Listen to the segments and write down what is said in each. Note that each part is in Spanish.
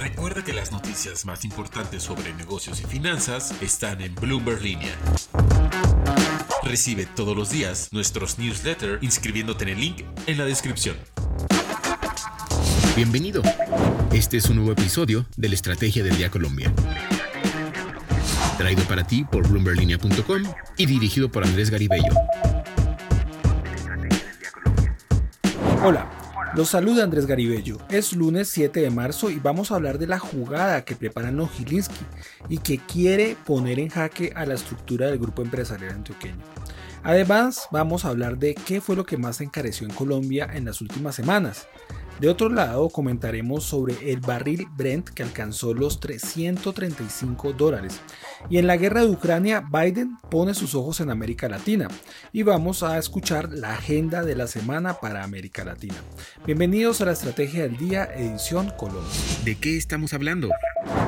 Recuerda que las noticias más importantes sobre negocios y finanzas están en Bloomberg Línea. Recibe todos los días nuestros newsletters inscribiéndote en el link en la descripción. Bienvenido. Este es un nuevo episodio de la Estrategia del Día Colombia. Traído para ti por bloomberlinia.com y dirigido por Andrés Garibello. Hola, los saluda Andrés Garibello. Es lunes 7 de marzo y vamos a hablar de la jugada que preparan los Gilinski y que quiere poner en jaque a la estructura del grupo empresarial antioqueño. Además, vamos a hablar de qué fue lo que más encareció en Colombia en las últimas semanas de otro lado, comentaremos sobre el barril Brent que alcanzó los 335 dólares. Y en la guerra de Ucrania, Biden pone sus ojos en América Latina. Y vamos a escuchar la agenda de la semana para América Latina. Bienvenidos a la Estrategia del Día, edición Colombia. ¿De qué estamos hablando?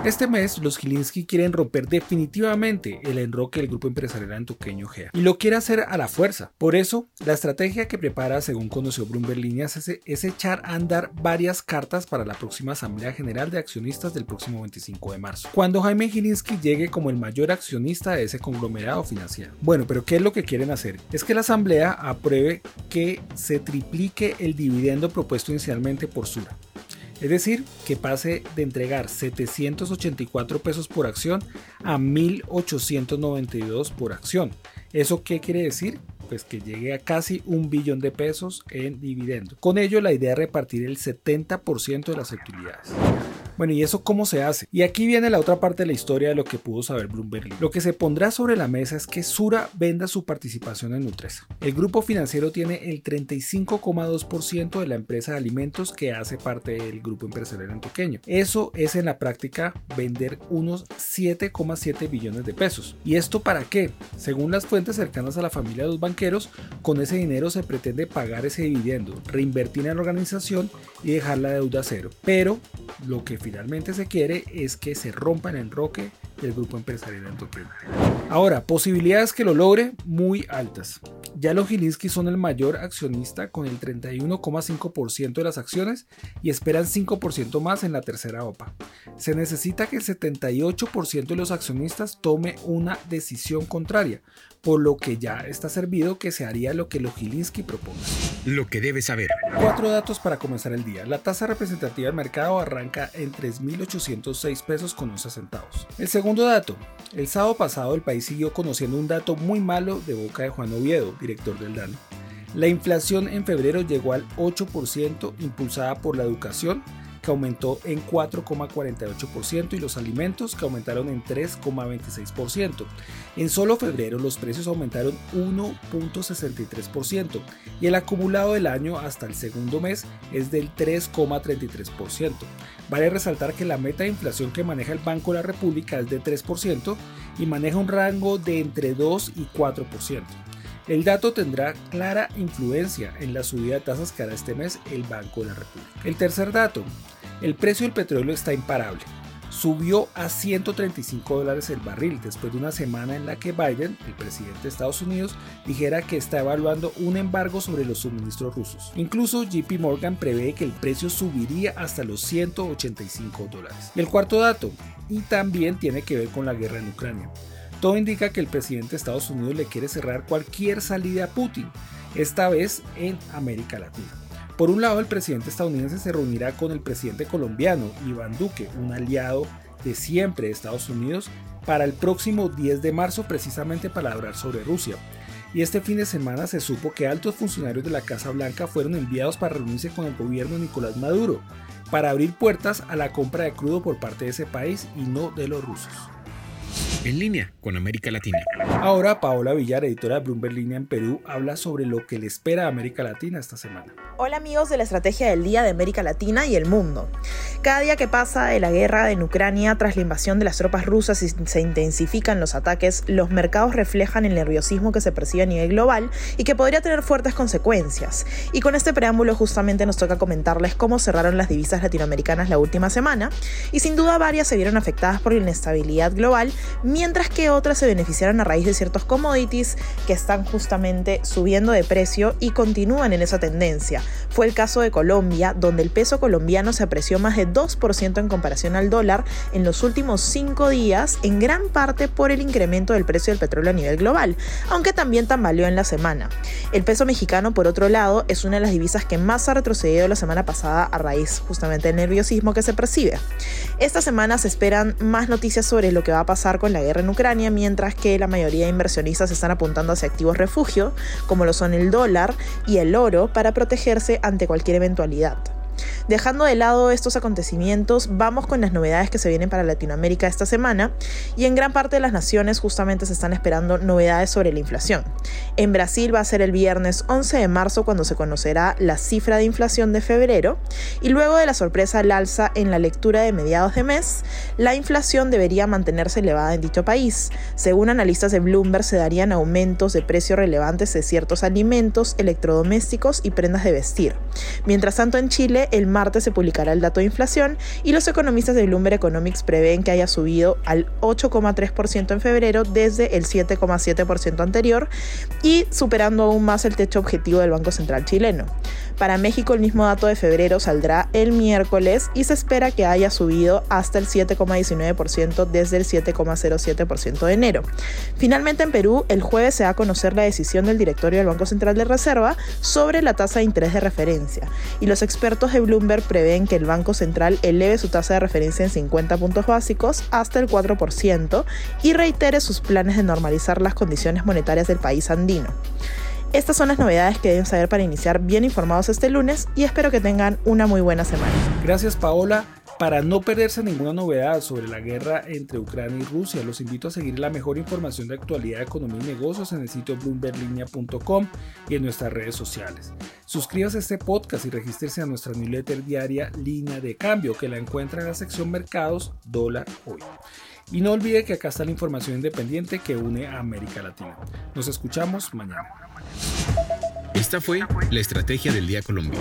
Este mes, los Gilinski quieren romper definitivamente el enroque del grupo empresarial antioqueño GEA. Y lo quiere hacer a la fuerza. Por eso, la estrategia que prepara, según conoció Bloomberg Líneas, es, es echar a andar varias cartas para la próxima Asamblea General de Accionistas del próximo 25 de marzo, cuando Jaime Gilinski llegue como el mayor accionista de ese conglomerado financiero. Bueno, pero ¿qué es lo que quieren hacer? Es que la Asamblea apruebe que se triplique el dividendo propuesto inicialmente por Sura. Es decir, que pase de entregar 784 pesos por acción a 1892 por acción. ¿Eso qué quiere decir? pues que llegue a casi un billón de pesos en dividendo. Con ello la idea es repartir el 70% de las utilidades. Bueno, ¿y eso cómo se hace? Y aquí viene la otra parte de la historia de lo que pudo saber Bloomberg. Lo que se pondrá sobre la mesa es que Sura venda su participación en Nutresa. El grupo financiero tiene el 35,2% de la empresa de alimentos que hace parte del grupo empresarial antioqueño. Eso es en la práctica vender unos 7,7 billones de pesos. ¿Y esto para qué? Según las fuentes cercanas a la familia de los banqueros, con ese dinero se pretende pagar ese dividendo, reinvertir en la organización y dejar la deuda cero. Pero lo que finalmente se quiere es que se rompa el enroque del grupo empresarial antioqueño. Ahora, posibilidades que lo logre muy altas. Ya los Gilinski son el mayor accionista con el 31,5% de las acciones y esperan 5% más en la tercera OPA. Se necesita que el 78% de los accionistas tome una decisión contraria, por lo que ya está servido que se haría lo que los Gilinski propone. Lo que debe saber. Cuatro datos para comenzar el día. La tasa representativa del mercado arranca en 3.806 pesos con 11 centavos. El segundo dato. El sábado pasado el país siguió conociendo un dato muy malo de boca de Juan Oviedo, director del DANO. La inflación en febrero llegó al 8% impulsada por la educación que aumentó en 4,48% y los alimentos que aumentaron en 3,26%. En solo febrero los precios aumentaron 1,63% y el acumulado del año hasta el segundo mes es del 3,33%. Vale resaltar que la meta de inflación que maneja el Banco de la República es de 3% y maneja un rango de entre 2 y 4%. El dato tendrá clara influencia en la subida de tasas que hará este mes el Banco de la República. El tercer dato, el precio del petróleo está imparable. Subió a 135 dólares el barril después de una semana en la que Biden, el presidente de Estados Unidos, dijera que está evaluando un embargo sobre los suministros rusos. Incluso JP Morgan prevé que el precio subiría hasta los 185 dólares. El cuarto dato, y también tiene que ver con la guerra en Ucrania. Todo indica que el presidente de Estados Unidos le quiere cerrar cualquier salida a Putin, esta vez en América Latina. Por un lado, el presidente estadounidense se reunirá con el presidente colombiano, Iván Duque, un aliado de siempre de Estados Unidos, para el próximo 10 de marzo precisamente para hablar sobre Rusia. Y este fin de semana se supo que altos funcionarios de la Casa Blanca fueron enviados para reunirse con el gobierno de Nicolás Maduro, para abrir puertas a la compra de crudo por parte de ese país y no de los rusos en línea con América Latina. Ahora Paola Villar, editora de Bloomberg Línea en Perú, habla sobre lo que le espera a América Latina esta semana. Hola amigos de la Estrategia del Día de América Latina y el mundo. Cada día que pasa de la guerra en Ucrania tras la invasión de las tropas rusas y se intensifican los ataques, los mercados reflejan el nerviosismo que se percibe a nivel global y que podría tener fuertes consecuencias. Y con este preámbulo justamente nos toca comentarles cómo cerraron las divisas latinoamericanas la última semana y sin duda varias se vieron afectadas por la inestabilidad global mientras que otras se beneficiaron a raíz de ciertos commodities que están justamente subiendo de precio y continúan en esa tendencia. Fue el caso de Colombia, donde el peso colombiano se apreció más de 2% en comparación al dólar en los últimos cinco días, en gran parte por el incremento del precio del petróleo a nivel global, aunque también tambaleó en la semana. El peso mexicano, por otro lado, es una de las divisas que más ha retrocedido la semana pasada a raíz justamente del nerviosismo que se percibe. Esta semana se esperan más noticias sobre lo que va a pasar con la guerra en Ucrania, mientras que la mayoría de inversionistas están apuntando hacia activos refugio, como lo son el dólar y el oro, para protegerse ante cualquier eventualidad. Dejando de lado estos acontecimientos, vamos con las novedades que se vienen para Latinoamérica esta semana y en gran parte de las naciones justamente se están esperando novedades sobre la inflación. En Brasil va a ser el viernes 11 de marzo cuando se conocerá la cifra de inflación de febrero y luego de la sorpresa al alza en la lectura de mediados de mes, la inflación debería mantenerse elevada en dicho país. Según analistas de Bloomberg se darían aumentos de precio relevantes de ciertos alimentos, electrodomésticos y prendas de vestir. Mientras tanto en Chile el martes se publicará el dato de inflación y los economistas de Bloomberg Economics prevén que haya subido al 8,3% en febrero desde el 7,7% anterior y superando aún más el techo objetivo del Banco Central chileno. Para México el mismo dato de febrero saldrá el miércoles y se espera que haya subido hasta el 7,19% desde el 7,07% de enero. Finalmente en Perú el jueves se va a conocer la decisión del directorio del Banco Central de Reserva sobre la tasa de interés de referencia y los expertos de Bloomberg prevén que el Banco Central eleve su tasa de referencia en 50 puntos básicos hasta el 4% y reitere sus planes de normalizar las condiciones monetarias del país andino. Estas son las novedades que deben saber para iniciar bien informados este lunes y espero que tengan una muy buena semana. Gracias Paola. Para no perderse ninguna novedad sobre la guerra entre Ucrania y Rusia, los invito a seguir la mejor información de actualidad, economía y negocios en el sitio bloomberlinia.com y en nuestras redes sociales. Suscríbase a este podcast y regístrese a nuestra newsletter diaria Línea de Cambio, que la encuentra en la sección Mercados Dólar Hoy. Y no olvide que acá está la información independiente que une a América Latina. Nos escuchamos mañana. Esta fue la Estrategia del Día Colombia.